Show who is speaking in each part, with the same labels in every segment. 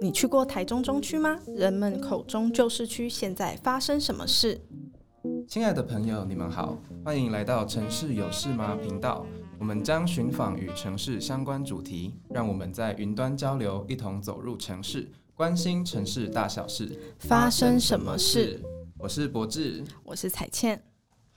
Speaker 1: 你去过台中中区吗？人们口中旧市区现在发生什么事？
Speaker 2: 亲爱的朋友，你们好，欢迎来到城市有事吗频道。我们将寻访与城市相关主题，让我们在云端交流，一同走入城市，关心城市大小事。
Speaker 1: 发生什么事？
Speaker 2: 我是博智，
Speaker 1: 我是彩倩。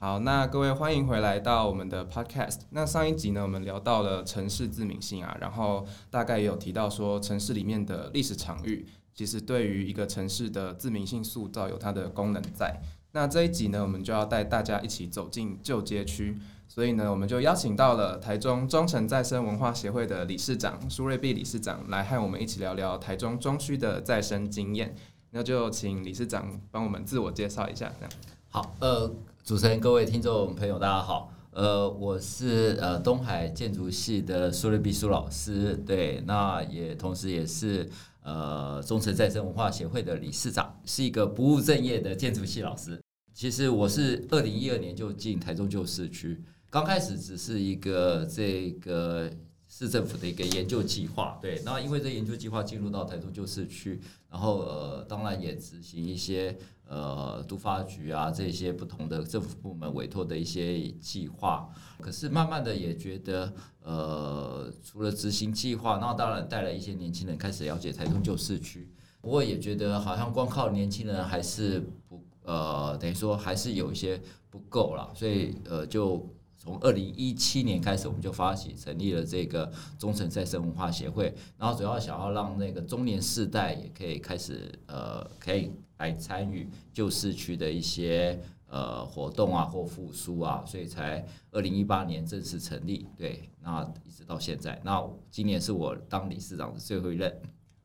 Speaker 2: 好，那各位欢迎回来到我们的 podcast。那上一集呢，我们聊到了城市自明性啊，然后大概也有提到说，城市里面的历史场域，其实对于一个城市的自明性塑造有它的功能在。那这一集呢，我们就要带大家一起走进旧街区，所以呢，我们就邀请到了台中中城再生文化协会的理事长苏瑞碧理事长来和我们一起聊聊台中中区的再生经验。那就请理事长帮我们自我介绍一下，这样。
Speaker 3: 好，呃。主持人、各位听众朋友，大家好。呃，我是呃东海建筑系的苏瑞碧苏老师，对，那也同时也是呃中诚再生文化协会的理事长，是一个不务正业的建筑系老师。其实我是二零一二年就进台中旧市区，刚开始只是一个这个。市政府的一个研究计划，对，那因为这研究计划进入到台中旧市区，然后呃，当然也执行一些呃都发局啊这些不同的政府部门委托的一些计划，可是慢慢的也觉得呃，除了执行计划，那当然带来一些年轻人开始了解台中旧市区，不过也觉得好像光靠年轻人还是不呃，等于说还是有一些不够了，所以呃就。从二零一七年开始，我们就发起成立了这个中诚再生文化协会，然后主要想要让那个中年世代也可以开始呃，可以来参与旧市区的一些呃活动啊或复苏啊，所以才二零一八年正式成立。对，那一直到现在，那今年是我当理事长的最后一任。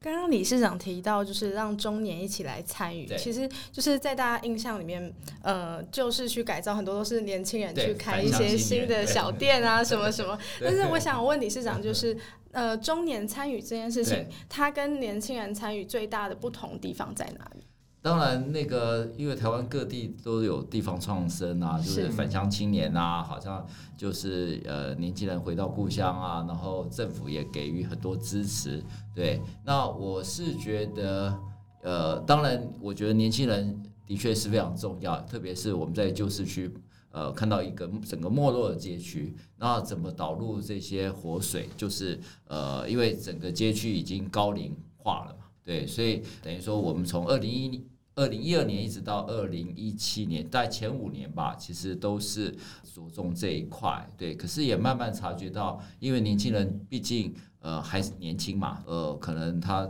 Speaker 1: 刚刚理事长提到，就是让中年一起来参与，其实就是在大家印象里面，呃，旧市区改造很多都是年轻人去开一些新的小店啊，什么什么。但是我想问理事长，就 是呃，中年参与这件事情，它跟年轻人参与最大的不同地方在哪里？
Speaker 3: 当然，那个因为台湾各地都有地方创生啊，就是返乡青年啊，好像就是呃年轻人回到故乡啊，然后政府也给予很多支持。对，那我是觉得，呃，当然，我觉得年轻人的确是非常重要，特别是我们在旧市区，呃，看到一个整个没落的街区，那怎么导入这些活水？就是呃，因为整个街区已经高龄化了嘛，对，所以等于说我们从二零一二零一二年一直到二零一七年，大概前五年吧，其实都是着重这一块。对，可是也慢慢察觉到，因为年轻人毕竟呃还是年轻嘛，呃，可能他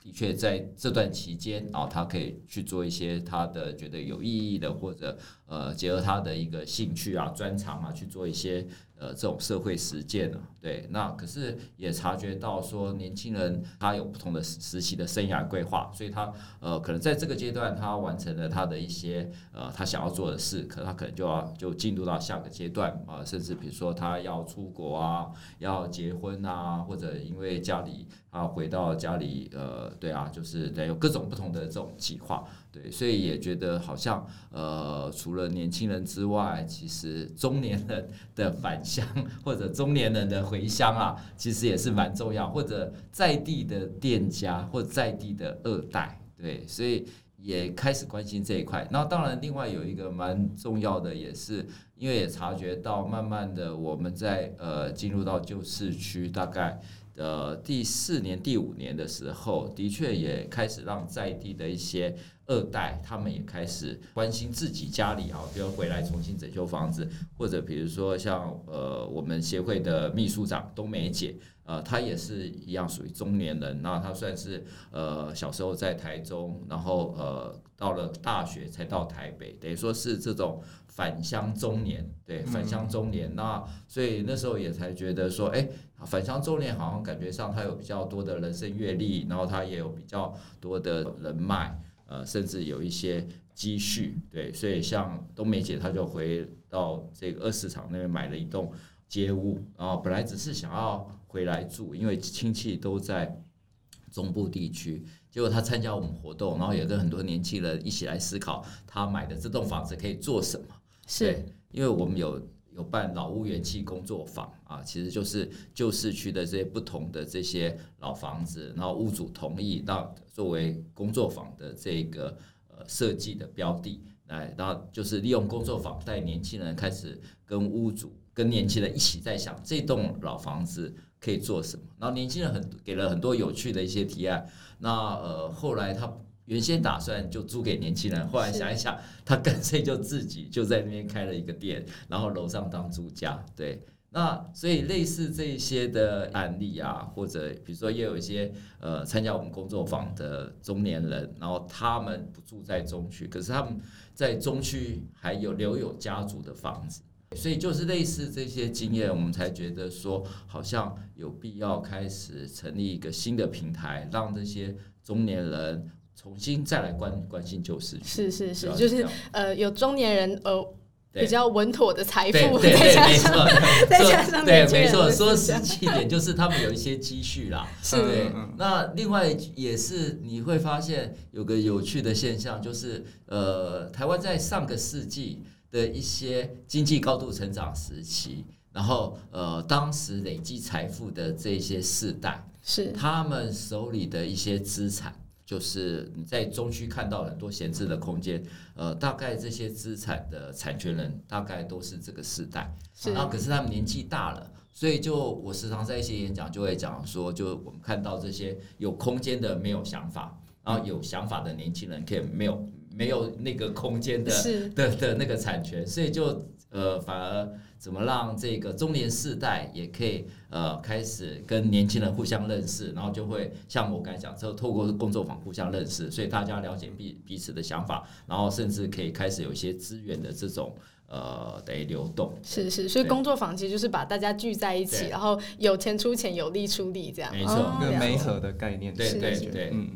Speaker 3: 的确在这段期间啊，他可以去做一些他的觉得有意义的，或者呃结合他的一个兴趣啊、专长啊去做一些。呃，这种社会实践呢，对，那可是也察觉到说，年轻人他有不同的实习的生涯规划，所以他呃，可能在这个阶段他完成了他的一些呃他想要做的事，可他可能就要就进入到下个阶段啊，甚至比如说他要出国啊，要结婚啊，或者因为家里啊回到家里，呃，对啊，就是得有各种不同的这种计划。对，所以也觉得好像呃，除了年轻人之外，其实中年人的返乡或者中年人的回乡啊，其实也是蛮重要，或者在地的店家或者在地的二代，对，所以也开始关心这一块。那当然，另外有一个蛮重要的，也是因为也察觉到，慢慢的我们在呃进入到旧市区，大概。呃，第四年、第五年的时候，的确也开始让在地的一些二代，他们也开始关心自己家里啊，比如回来重新整修房子，或者比如说像呃，我们协会的秘书长冬梅姐，呃，他也是一样属于中年人，那他算是呃小时候在台中，然后呃到了大学才到台北，等于说是这种返乡中年，对，返乡中年，那所以那时候也才觉得说，哎。返乡中年好像感觉上他有比较多的人生阅历，然后他也有比较多的人脉，呃，甚至有一些积蓄，对，所以像冬梅姐，她就回到这个二市场那边买了一栋街屋，然后本来只是想要回来住，因为亲戚都在中部地区，结果他参加我们活动，然后也跟很多年轻人一起来思考，他买的这栋房子可以做什么？
Speaker 1: 是，
Speaker 3: 因为我们有。有办老屋元气工作坊啊，其实就是旧市区的这些不同的这些老房子，然后屋主同意那作为工作坊的这个呃设计的标的，来，然后就是利用工作坊带年轻人开始跟屋主跟年轻人一起在想这栋老房子可以做什么，然后年轻人很给了很多有趣的一些提案，那呃后来他。原先打算就租给年轻人，后来想一想，他干脆就自己就在那边开了一个店，然后楼上当租家。对，那所以类似这些的案例啊，或者比如说也有一些呃参加我们工作坊的中年人，然后他们不住在中区，可是他们在中区还有留有家族的房子，所以就是类似这些经验，我们才觉得说好像有必要开始成立一个新的平台，让这些中年人。重新再来关关心旧市区，
Speaker 1: 是是是，就是呃有中年人呃比较稳妥的财富，
Speaker 3: 对对对，没错，
Speaker 1: 再加上
Speaker 3: 对没错，说实际一点，就是他们有一些积蓄啦。
Speaker 1: 是，
Speaker 3: 对。那另外也是你会发现有个有趣的现象，就是呃台湾在上个世纪的一些经济高度成长时期，然后呃当时累积财富的这些世代，
Speaker 1: 是
Speaker 3: 他们手里的一些资产。就是你在中区看到很多闲置的空间，呃，大概这些资产的产权人大概都是这个世代，然后可是他们年纪大了，所以就我时常在一些演讲就会讲说，就我们看到这些有空间的没有想法，然后有想法的年轻人可以没有没有那个空间的的的那个产权，所以就呃反而。怎么让这个中年世代也可以呃开始跟年轻人互相认识，然后就会像我刚才讲，之后透过工作坊互相认识，所以大家了解彼彼此的想法，然后甚至可以开始有一些资源的这种呃得流动。
Speaker 1: 是是，所以工作坊其实就是把大家聚在一起，然后有钱出钱，有力出力，这样。
Speaker 3: 没错，
Speaker 2: 一个媒合的概念。
Speaker 3: 对对对，
Speaker 2: 嗯。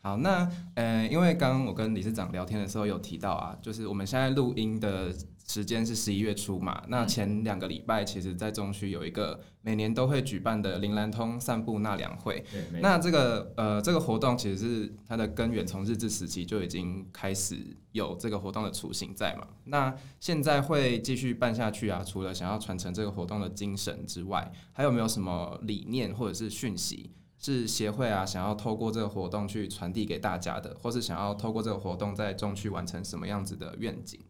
Speaker 2: 好，那呃，因为刚刚我跟理事长聊天的时候有提到啊，就是我们现在录音的。时间是十一月初嘛？那前两个礼拜，其实，在中区有一个每年都会举办的林兰通散步纳凉会。那这个呃，这个活动其实是它的根源，从日治时期就已经开始有这个活动的雏形在嘛。那现在会继续办下去啊？除了想要传承这个活动的精神之外，还有没有什么理念或者是讯息，是协会啊想要透过这个活动去传递给大家的，或是想要透过这个活动在中区完成什么样子的愿景？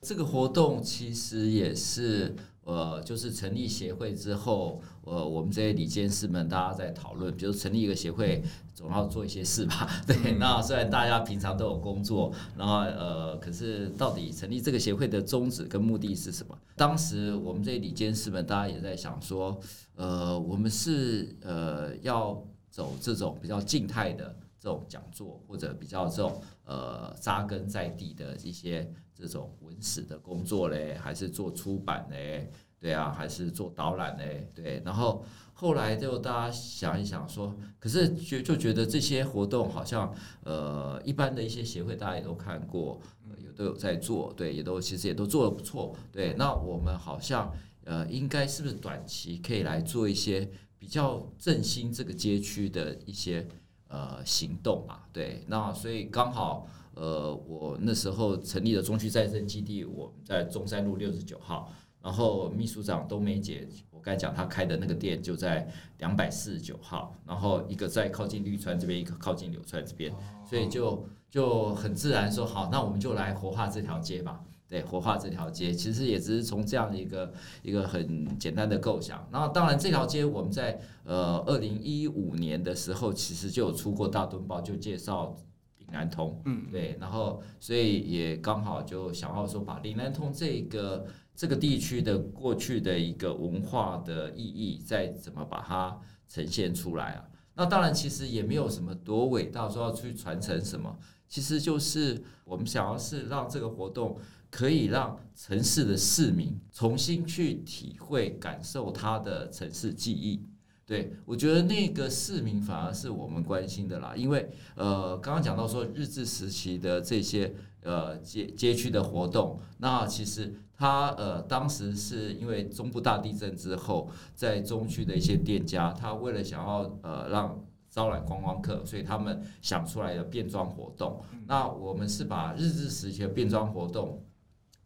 Speaker 3: 这个活动其实也是呃，就是成立协会之后，呃，我们这些理监事们大家在讨论，比如成立一个协会，总要做一些事吧？对，那虽然大家平常都有工作，然后呃，可是到底成立这个协会的宗旨跟目的是什么？当时我们这些理监事们，大家也在想说，呃，我们是呃要走这种比较静态的这种讲座，或者比较这种呃扎根在地的一些。这种文史的工作嘞，还是做出版嘞？对啊，还是做导览嘞？对。然后后来就大家想一想说，可是觉就觉得这些活动好像呃，一般的一些协会大家也都看过，有都有在做，对，也都其实也都做得不错，对。那我们好像呃，应该是不是短期可以来做一些比较振兴这个街区的一些呃行动嘛？对。那所以刚好。呃，我那时候成立了中区再生基地，我们在中山路六十九号，然后秘书长冬梅姐，我刚才讲她开的那个店就在两百四十九号，然后一个在靠近绿川这边，一个靠近柳川这边，所以就就很自然说好，那我们就来活化这条街吧。对，活化这条街，其实也只是从这样的一个一个很简单的构想。然后当然这条街我们在呃二零一五年的时候，其实就有出过大墩报，就介绍。岭南通，嗯，对，然后所以也刚好就想要说，把岭南通这个这个地区的过去的一个文化的意义，再怎么把它呈现出来啊？那当然，其实也没有什么多伟大，说要去传承什么，其实就是我们想要是让这个活动可以让城市的市民重新去体会、感受它的城市记忆。对，我觉得那个市民反而是我们关心的啦，因为呃，刚刚讲到说日治时期的这些呃街街区的活动，那其实他呃当时是因为中部大地震之后，在中区的一些店家，他为了想要呃让招揽观光客，所以他们想出来的变装活动。那我们是把日治时期的变装活动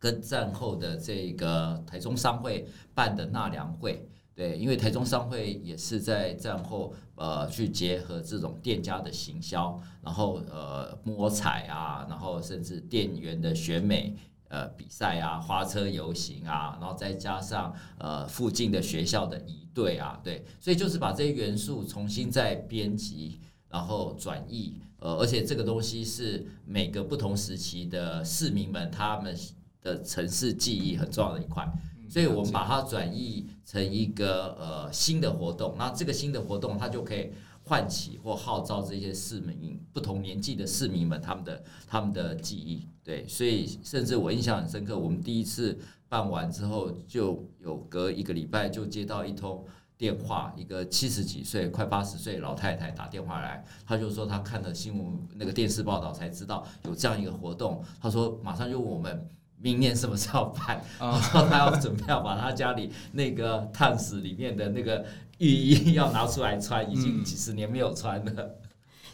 Speaker 3: 跟战后的这个台中商会办的纳凉会。对，因为台中商会也是在战后，呃，去结合这种店家的行销，然后呃摸彩啊，然后甚至店员的选美呃比赛啊，花车游行啊，然后再加上呃附近的学校的仪队啊，对，所以就是把这些元素重新再编辑，然后转译，呃，而且这个东西是每个不同时期的市民们他们的城市记忆很重要的一块。所以我们把它转译成一个呃新的活动，那这个新的活动它就可以唤起或号召这些市民不同年纪的市民们他们的他们的记忆，对，所以甚至我印象很深刻，我们第一次办完之后，就有隔一个礼拜就接到一通电话，一个七十几岁快八十岁老太太打电话来，她就说她看了新闻那个电视报道才知道有这样一个活动，她说马上就问我们。明年什么时候办？然后他要准备要把他家里那个烫死里面的那个浴衣要拿出来穿，已经几十年没有穿了。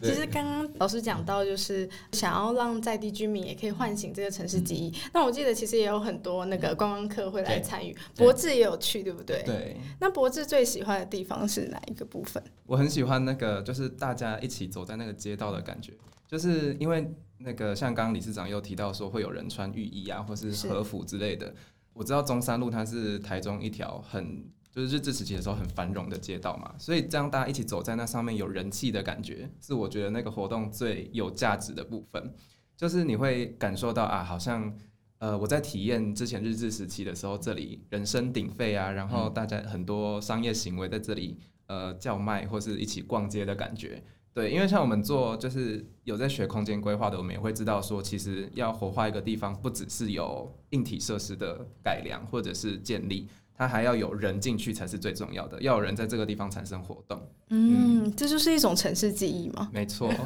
Speaker 1: 其实刚刚老师讲到，就是想要让在地居民也可以唤醒这个城市记忆。那我记得其实也有很多那个观光客会来参与，博智也有去，对不对？
Speaker 2: 对。
Speaker 1: 那博智最喜欢的地方是哪一个部分？
Speaker 2: 我很喜欢那个，就是大家一起走在那个街道的感觉，就是因为。那个像刚刚理事长又提到说会有人穿浴衣啊，或是和服之类的。我知道中山路它是台中一条很就是日治时期的时候很繁荣的街道嘛，所以这样大家一起走在那上面有人气的感觉，是我觉得那个活动最有价值的部分。就是你会感受到啊，好像呃我在体验之前日治时期的时候，这里人声鼎沸啊，然后大家很多商业行为在这里呃叫卖或是一起逛街的感觉。对，因为像我们做就是有在学空间规划的，我们也会知道说，其实要活化一个地方，不只是有硬体设施的改良或者是建立，它还要有人进去才是最重要的，要有人在这个地方产生活动。
Speaker 1: 嗯，嗯，这就是一种城市记忆嘛？
Speaker 2: 没错。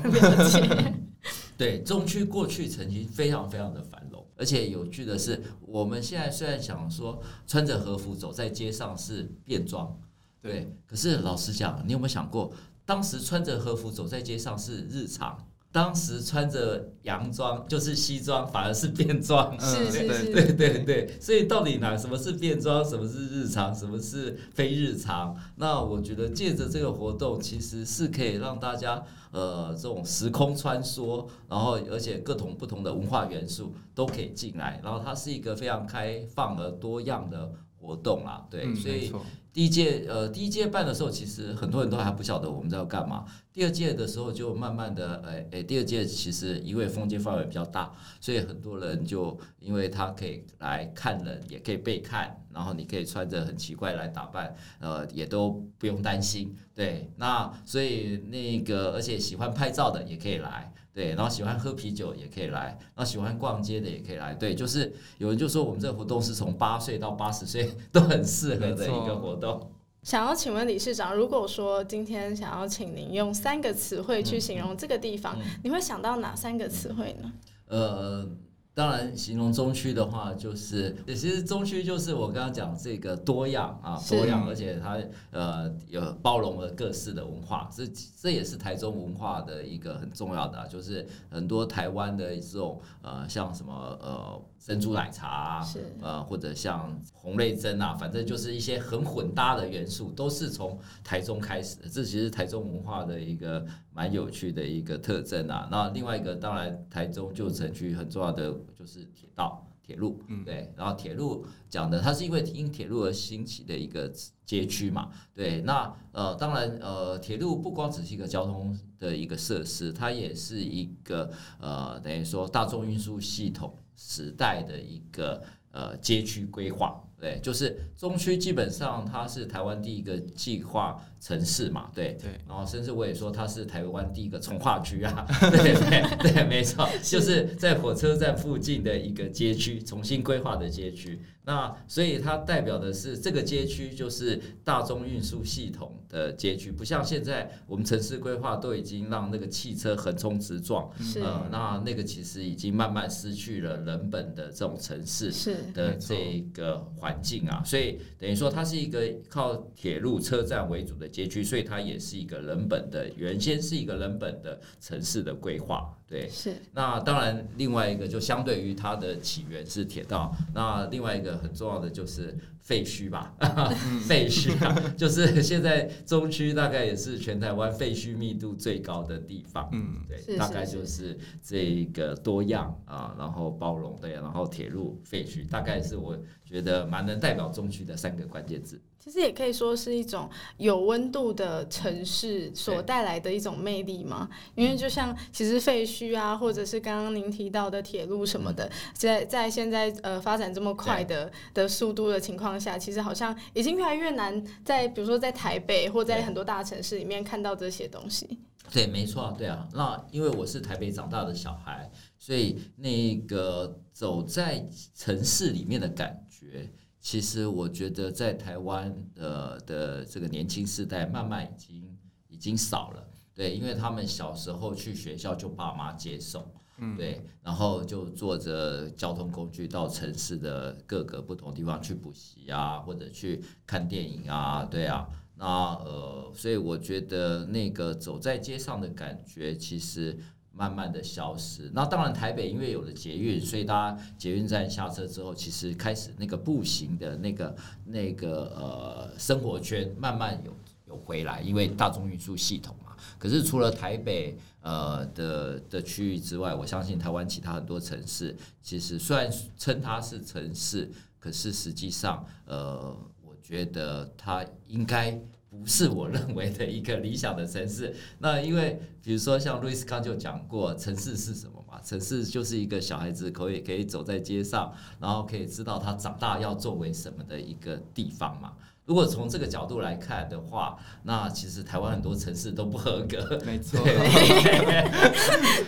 Speaker 3: 对，中区过去曾经非常非常的繁荣，而且有趣的是，我们现在虽然想说穿着和服走在街上是便装，对，可是老实讲，你有没有想过？当时穿着和服走在街上是日常，当时穿着洋装就是西装，反而是便装。
Speaker 1: 是是是，
Speaker 3: 对对对。所以到底哪什么是便装，什么是日常，什么是非日常？那我觉得借着这个活动，其实是可以让大家呃这种时空穿梭，然后而且各种不同的文化元素都可以进来，然后它是一个非常开放而多样的活动啊。对，嗯、所以。第一届呃，第一届办的时候，其实很多人都还不晓得我们在要干嘛。第二届的时候，就慢慢的，哎哎，第二届其实因为封街范围比较大，所以很多人就因为他可以来看人，也可以被看，然后你可以穿着很奇怪来打扮，呃，也都不用担心。对，那所以那个而且喜欢拍照的也可以来。对，然后喜欢喝啤酒也可以来，然后喜欢逛街的也可以来。对，就是有人就说我们这个活动是从八岁到八十岁都很适合的一个活动。
Speaker 1: 想要请问理事长，如果说今天想要请您用三个词汇去形容这个地方，嗯嗯、你会想到哪三个词汇呢？呃。
Speaker 3: 当然，形容中区的话，就是其实中区就是我刚刚讲这个多样啊，多样，而且它呃有包容了各式的文化，这这也是台中文化的一个很重要的，啊，就是很多台湾的这种呃像什么呃珍珠奶茶啊，呃或者像红瑞珍啊，反正就是一些很混搭的元素，都是从台中开始的，这其实台中文化的一个蛮有趣的一个特征啊。那另外一个，当然台中旧城区很重要的。就是铁道、铁路，对，然后铁路讲的，它是因为因铁路而兴起的一个街区嘛，对，那呃，当然呃，铁路不光只是一个交通的一个设施，它也是一个呃，等于说大众运输系统时代的一个呃街区规划。对，就是中区基本上它是台湾第一个计划城市嘛，对，对，然后甚至我也说它是台湾第一个重划区啊，对对对，没错，就是在火车站附近的一个街区，重新规划的街区，那所以它代表的是这个街区就是大众运输系统的街区，不像现在我们城市规划都已经让那个汽车横冲直撞，
Speaker 1: 是
Speaker 3: 呃，那那个其实已经慢慢失去了人本的这种城市的这个环境啊，所以等于说它是一个靠铁路车站为主的街区，所以它也是一个人本的，原先是一个人本的城市的规划。对，
Speaker 1: 是。
Speaker 3: 那当然，另外一个就相对于它的起源是铁道，那另外一个很重要的就是废墟吧，废墟啊，就是现在中区大概也是全台湾废墟密度最高的地方。嗯，对，大概就是这个多样啊，然后包容对，然后铁路废墟，大概是我觉得蛮能代表中区的三个关键字。
Speaker 1: 其实也可以说是一种有温度的城市所带来的一种魅力嘛，因为就像其实废墟啊，或者是刚刚您提到的铁路什么的，在在现在呃发展这么快的的速度的情况下，其实好像已经越来越难在比如说在台北或在很多大城市里面看到这些东西。
Speaker 3: 对，没错，对啊。那因为我是台北长大的小孩，所以那个走在城市里面的感觉。其实我觉得在台湾的的这个年轻世代慢慢已经已经少了，对，因为他们小时候去学校就爸妈接送，嗯，对，然后就坐着交通工具到城市的各个不同地方去补习啊，或者去看电影啊，对啊，那呃，所以我觉得那个走在街上的感觉其实。慢慢的消失，那当然台北因为有了捷运，所以大家捷运站下车之后，其实开始那个步行的那个那个呃生活圈慢慢有有回来，因为大众运输系统嘛。可是除了台北呃的的区域之外，我相信台湾其他很多城市，其实虽然称它是城市，可是实际上呃，我觉得它应该。不是我认为的一个理想的城市。那因为比如说像路易斯康就讲过，城市是什么嘛？城市就是一个小孩子可以可以走在街上，然后可以知道他长大要作为什么的一个地方嘛。如果从这个角度来看的话，那其实台湾很多城市都不合格。
Speaker 2: 没错。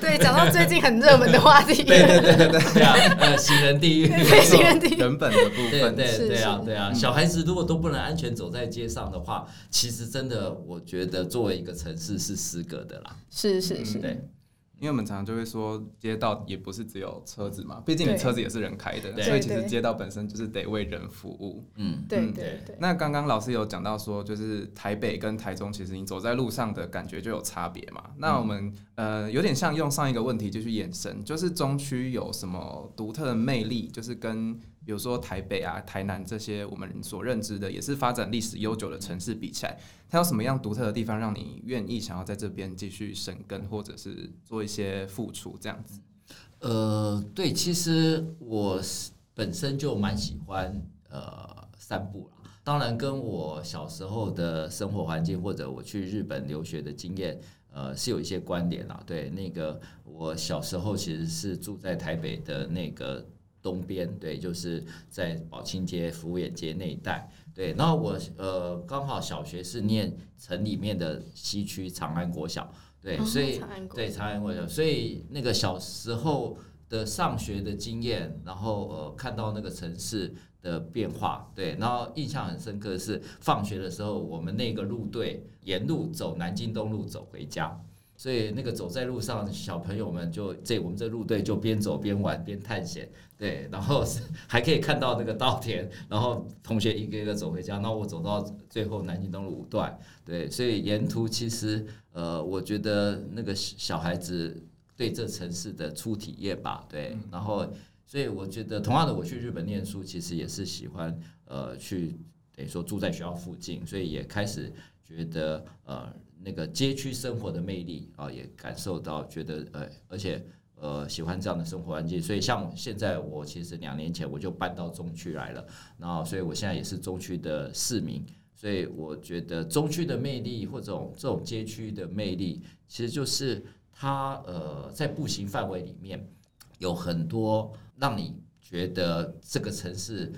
Speaker 1: 对，讲到最近很热门的话题。
Speaker 3: 对对对对 对啊，呃，行人地狱，
Speaker 1: 行人地狱，
Speaker 2: 人本的部分。
Speaker 3: 对对对啊对啊，小孩子如果都不能安全走在街上的话，其实真的，我觉得作为一个城市是失格的啦。
Speaker 1: 是是是。
Speaker 3: 对。
Speaker 2: 因为我们常常就会说，街道也不是只有车子嘛，毕竟你车子也是人开的，所以其实街道本身就是得为人服务。
Speaker 3: 嗯，
Speaker 1: 对对对。
Speaker 2: 那刚刚老师有讲到说，就是台北跟台中，其实你走在路上的感觉就有差别嘛。那我们呃有点像用上一个问题就去延伸，就是中区有什么独特的魅力，就是跟。比如说台北啊、台南这些我们所认知的也是发展历史悠久的城市比起来，它有什么样独特的地方让你愿意想要在这边继续生根，或者是做一些付出这样子？
Speaker 3: 呃，对，其实我本身就蛮喜欢呃散步啦，当然跟我小时候的生活环境或者我去日本留学的经验呃是有一些关联啦。对，那个我小时候其实是住在台北的那个。东边对，就是在宝清街、福远街那一带。对，然后我呃刚好小学是念城里面的西区长安国小，对，所以对长安国小，所以那个小时候的上学的经验，然后呃看到那个城市的变化，对，然后印象很深刻的是放学的时候，我们那个路队沿路走南京东路走回家。所以那个走在路上，小朋友们就这我们这路队就边走边玩边探险，对，然后 还可以看到那个稻田，然后同学一个一个走回家，那我走到最后南京东路五段，对，所以沿途其实呃，我觉得那个小孩子对这城市的初体验吧，对，然后所以我觉得同样的，我去日本念书，其实也是喜欢呃去等于说住在学校附近，所以也开始觉得呃。那个街区生活的魅力啊，也感受到，觉得呃，而且呃，喜欢这样的生活环境。所以像现在，我其实两年前我就搬到中区来了，然后所以我现在也是中区的市民。所以我觉得中区的魅力，或者这种这种街区的魅力，其实就是它呃，在步行范围里面有很多让你觉得这个城市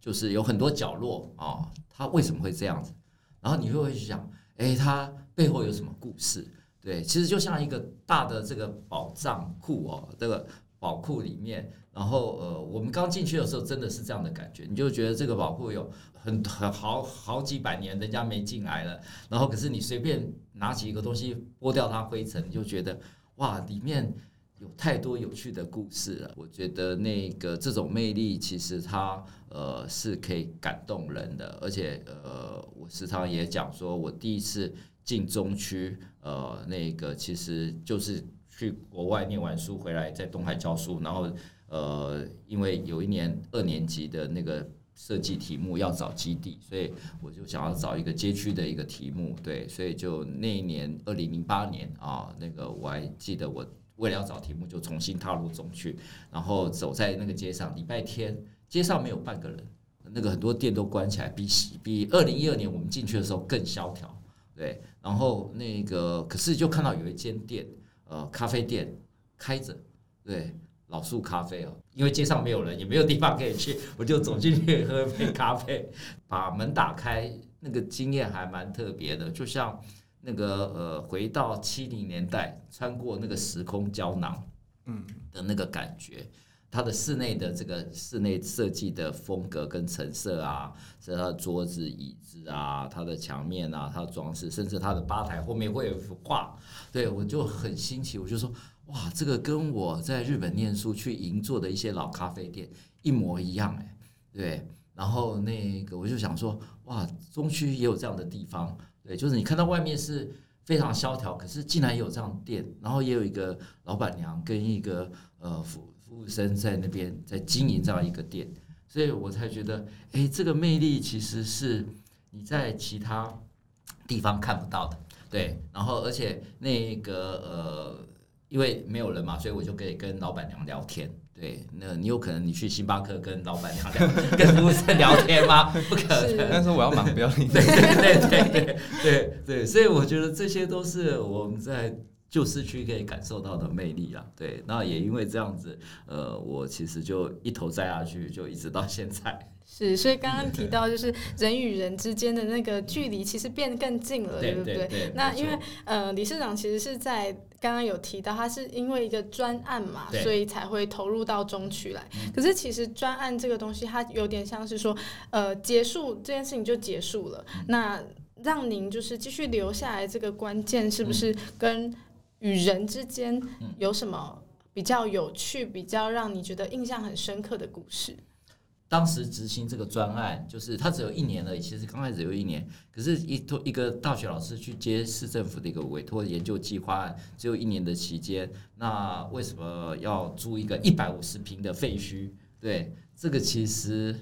Speaker 3: 就是有很多角落啊，它为什么会这样子？然后你会会去想，哎，它。背后有什么故事？对，其实就像一个大的这个宝藏库哦，这个宝库里面，然后呃，我们刚进去的时候真的是这样的感觉，你就觉得这个宝库有很很好好几百年人家没进来了，然后可是你随便拿起一个东西拨掉它灰尘，你就觉得哇，里面有太多有趣的故事了。我觉得那个这种魅力其实它呃是可以感动人的，而且呃，我时常也讲说，我第一次进中区，呃，那个其实就是去国外念完书回来，在东海教书，然后呃，因为有一年二年级的那个。设计题目要找基地，所以我就想要找一个街区的一个题目，对，所以就那一年二零零八年啊，那个我还记得，我为了要找题目，就重新踏入中区，然后走在那个街上，礼拜天街上没有半个人，那个很多店都关起来，比比二零一二年我们进去的时候更萧条，对，然后那个可是就看到有一间店，呃，咖啡店开着，对。老树咖啡哦，因为街上没有人，也没有地方可以去，我就走进去喝杯咖啡，把门打开，那个经验还蛮特别的，就像那个呃，回到七零年代，穿过那个时空胶囊，嗯的那个感觉。它的室内的这个室内设计的风格跟成色啊，是它的桌子椅子啊，它的墙面啊，它的装饰，甚至它的吧台后面会有幅画，对我就很新奇，我就说。哇，这个跟我在日本念书去银座的一些老咖啡店一模一样哎，对。然后那个我就想说，哇，中区也有这样的地方，对，就是你看到外面是非常萧条，可是竟然有这样店，然后也有一个老板娘跟一个呃服服务生在那边在经营这样一个店，所以我才觉得，哎，这个魅力其实是你在其他地方看不到的，对。然后而且那个呃。因为没有人嘛，所以我就可以跟老板娘聊天。对，那你有可能你去星巴克跟老板娘聊，跟服务生聊天吗？不可能。
Speaker 2: 但是我要忙，不要
Speaker 3: 对对对对对对，所以我觉得这些都是我们在旧市区可以感受到的魅力啊。对，那也因为这样子，呃，我其实就一头栽下去，就一直到现在。
Speaker 1: 是，所以刚刚提到就是人与人之间的那个距离，其实变得更近了，对不对？那因为呃，理事长其实是在刚刚有提到，他是因为一个专案嘛，所以才会投入到中区来。可是其实专案这个东西，它有点像是说，呃，结束这件事情就结束了。那让您就是继续留下来，这个关键是不是跟与人之间有什么比较有趣、比较让你觉得印象很深刻的故事？
Speaker 3: 当时执行这个专案，就是他只有一年而已。其实刚开始只有一年，可是一托一个大学老师去接市政府的一个委托研究计划案，只有一年的期间。那为什么要租一个一百五十平的废墟？对，这个其实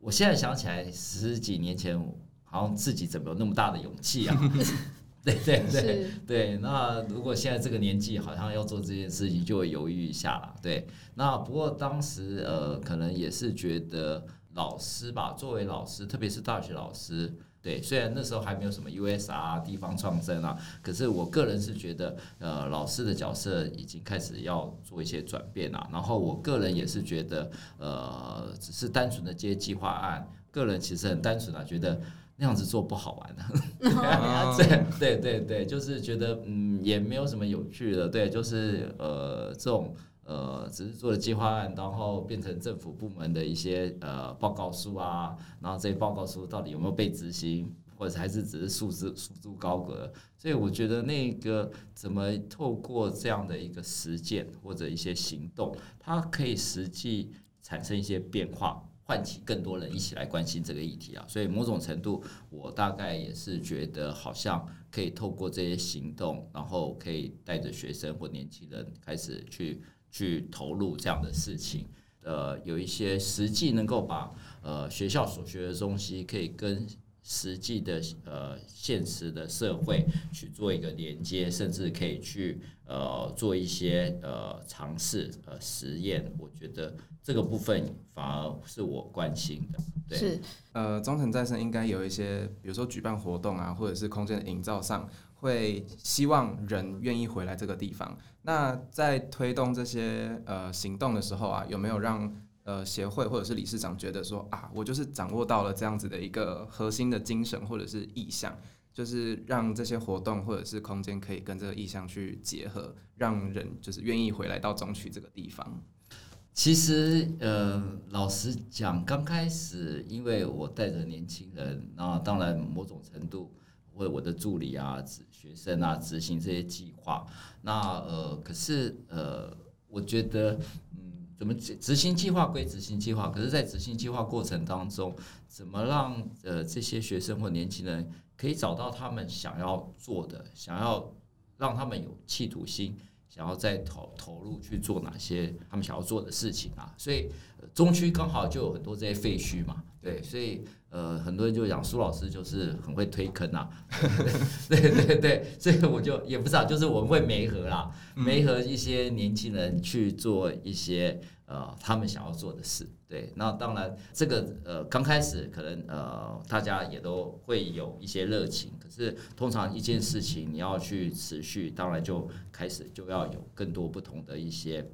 Speaker 3: 我现在想起来，十几年前好像自己怎么有那么大的勇气啊？对对对对，那如果现在这个年纪，好像要做这件事情，就会犹豫一下了。对，那不过当时呃，可能也是觉得老师吧，作为老师，特别是大学老师，对，虽然那时候还没有什么 USR 地方创生啊，可是我个人是觉得，呃，老师的角色已经开始要做一些转变了。然后我个人也是觉得，呃，只是单纯的接计划案，个人其实很单纯啊，觉得。那样子做不好玩的，对对对对，就是觉得嗯也没有什么有趣的，对，就是呃这种呃只是做了计划案，然后变成政府部门的一些呃报告书啊，然后这些报告书到底有没有被执行，或者还是只是束之束之高阁，所以我觉得那个怎么透过这样的一个实践或者一些行动，它可以实际产生一些变化。唤起更多人一起来关心这个议题啊，所以某种程度，我大概也是觉得好像可以透过这些行动，然后可以带着学生或年轻人开始去去投入这样的事情，呃，有一些实际能够把呃学校所学的东西可以跟实际的呃现实的社会去做一个连接，甚至可以去呃做一些呃尝试呃实验，我觉得。这个部分反而是我关心的，对。
Speaker 1: 是，
Speaker 2: 呃，中诚再生应该有一些，比如说举办活动啊，或者是空间的营造上，会希望人愿意回来这个地方。那在推动这些呃行动的时候啊，有没有让呃协会或者是理事长觉得说啊，我就是掌握到了这样子的一个核心的精神或者是意向，就是让这些活动或者是空间可以跟这个意向去结合，让人就是愿意回来到中区这个地方。
Speaker 3: 其实，呃，老实讲，刚开始，因为我带着年轻人，那当然某种程度为我的助理啊、学生啊执行这些计划。那呃，可是呃，我觉得，怎么执行计划归执行计划，可是，在执行计划过程当中，怎么让呃这些学生或年轻人可以找到他们想要做的，想要让他们有企图心。想要再投投入去做哪些他们想要做的事情啊？所以中区刚好就有很多这些废墟嘛，对，所以呃很多人就讲苏老师就是很会推坑啊，对对对，所以我就也不知道，就是我们会媒合啦，媒合一些年轻人去做一些。呃，他们想要做的事，对，那当然这个呃刚开始可能呃大家也都会有一些热情，可是通常一件事情你要去持续，当然就开始就要有更多不同的一些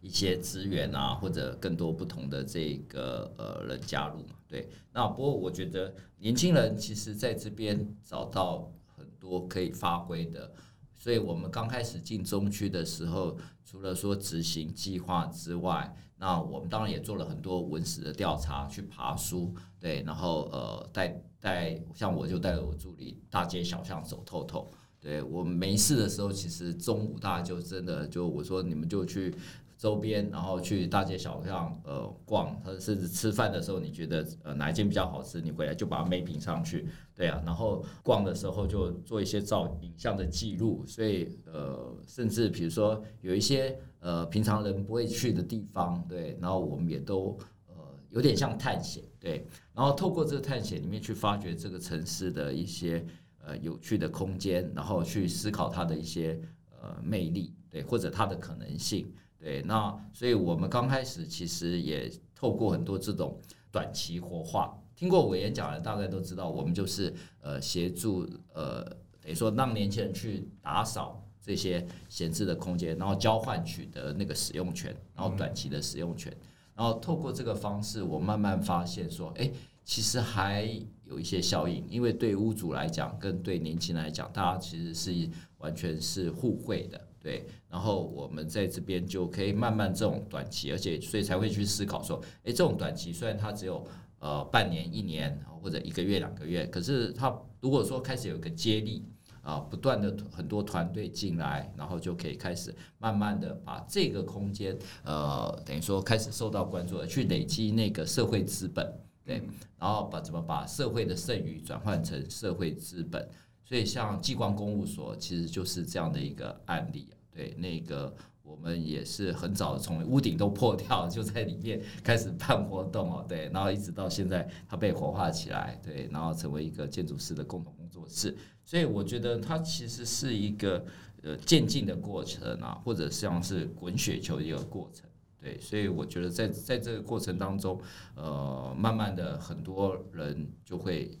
Speaker 3: 一些资源啊，或者更多不同的这个呃人加入嘛，对。那不过我觉得年轻人其实在这边找到很多可以发挥的。所以我们刚开始进中区的时候，除了说执行计划之外，那我们当然也做了很多文史的调查，去爬书，对，然后呃带带，像我就带着我助理大街小巷走透透，对，我没事的时候，其实中午大家就真的就我说你们就去。周边，然后去大街小巷，呃，逛，甚至吃饭的时候，你觉得呃哪一间比较好吃，你回来就把它 m a p i n g 上去，对啊，然后逛的时候就做一些照影像的记录，所以呃，甚至比如说有一些呃平常人不会去的地方，对，然后我们也都呃有点像探险，对，然后透过这个探险里面去发掘这个城市的一些呃有趣的空间，然后去思考它的一些呃魅力，对，或者它的可能性。对，那所以我们刚开始其实也透过很多这种短期活化，听过我演讲的大概都知道，我们就是呃协助呃等于说让年轻人去打扫这些闲置的空间，然后交换取得那个使用权，然后短期的使用权，然后透过这个方式，我慢慢发现说，哎，其实还有一些效应，因为对屋主来讲，跟对年轻人来讲，大家其实是完全是互惠的。对，然后我们在这边就可以慢慢这种短期，而且所以才会去思考说，诶，这种短期虽然它只有呃半年、一年或者一个月、两个月，可是它如果说开始有一个接力啊，不断的很多团队进来，然后就可以开始慢慢的把这个空间呃等于说开始受到关注，去累积那个社会资本，对，然后把怎么把社会的剩余转换成社会资本。所以，像继光公务所其实就是这样的一个案例。对，那个我们也是很早从屋顶都破掉，就在里面开始办活动哦。对，然后一直到现在，它被活化起来，对，然后成为一个建筑师的共同工作室。所以，我觉得它其实是一个呃渐进的过程啊，或者像是滚雪球的一个过程。对，所以我觉得在在这个过程当中，呃，慢慢的很多人就会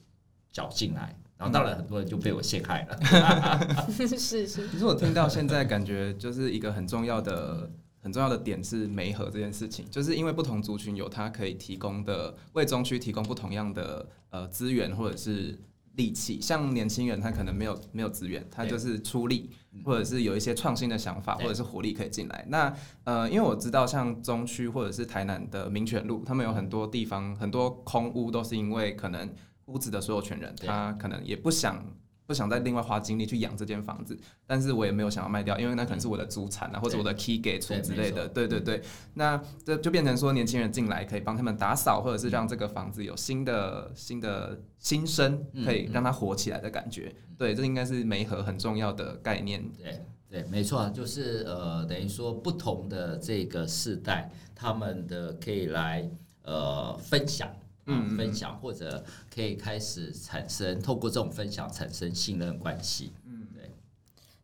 Speaker 3: 搅进来。然后当然很多人就被我陷害了，
Speaker 1: 是是。
Speaker 2: 其实我听到现在感觉就是一个很重要的很重要的点是媒合这件事情，就是因为不同族群有他可以提供的为中区提供不同样的呃资源或者是力气，像年轻人他可能没有没有资源，他就是出力或者是有一些创新的想法或者是活力可以进来。那呃因为我知道像中区或者是台南的民权路，他们有很多地方很多空屋都是因为可能。屋子的所有权人，他可能也不想不想再另外花精力去养这间房子，但是我也没有想要卖掉，因为那可能是我的资产啊，或者我的 key 给出之类的。对对对，那这就变成说年轻人进来可以帮他们打扫，或者是让这个房子有新的新的新生，可以让它活起来的感觉。对，这应该是媒合很重要的概念。
Speaker 3: 对对，没错，就是呃，等于说不同的这个世代，他们的可以来呃分享。嗯，分享或者可以开始产生，透过这种分享产生信任关系。嗯，对，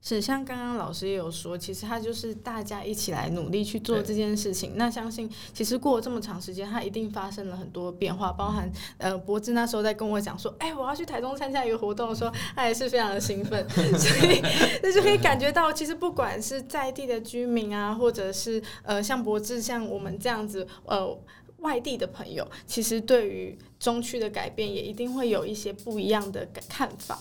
Speaker 1: 是像刚刚老师也有说，其实他就是大家一起来努力去做这件事情。那相信其实过了这么长时间，他一定发生了很多变化，包含呃，博智那时候在跟我讲说，哎、欸，我要去台中参加一个活动的时候，他也是非常的兴奋。所以那就可以感觉到，其实不管是在地的居民啊，或者是呃，像博智像我们这样子，呃。外地的朋友，其实对于中区的改变，也一定会有一些不一样的看法。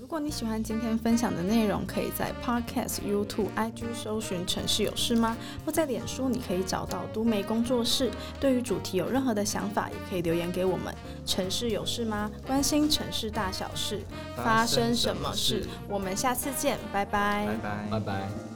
Speaker 1: 如果你喜欢今天分享的内容，可以在 Podcast、YouTube、IG 搜寻“城市有事吗”，或在脸书你可以找到都媒工作室。对于主题有任何的想法，也可以留言给我们。城市有事吗？关心城市大小事，发生什么事？我们下次见，拜拜，
Speaker 2: 拜拜，
Speaker 3: 拜拜。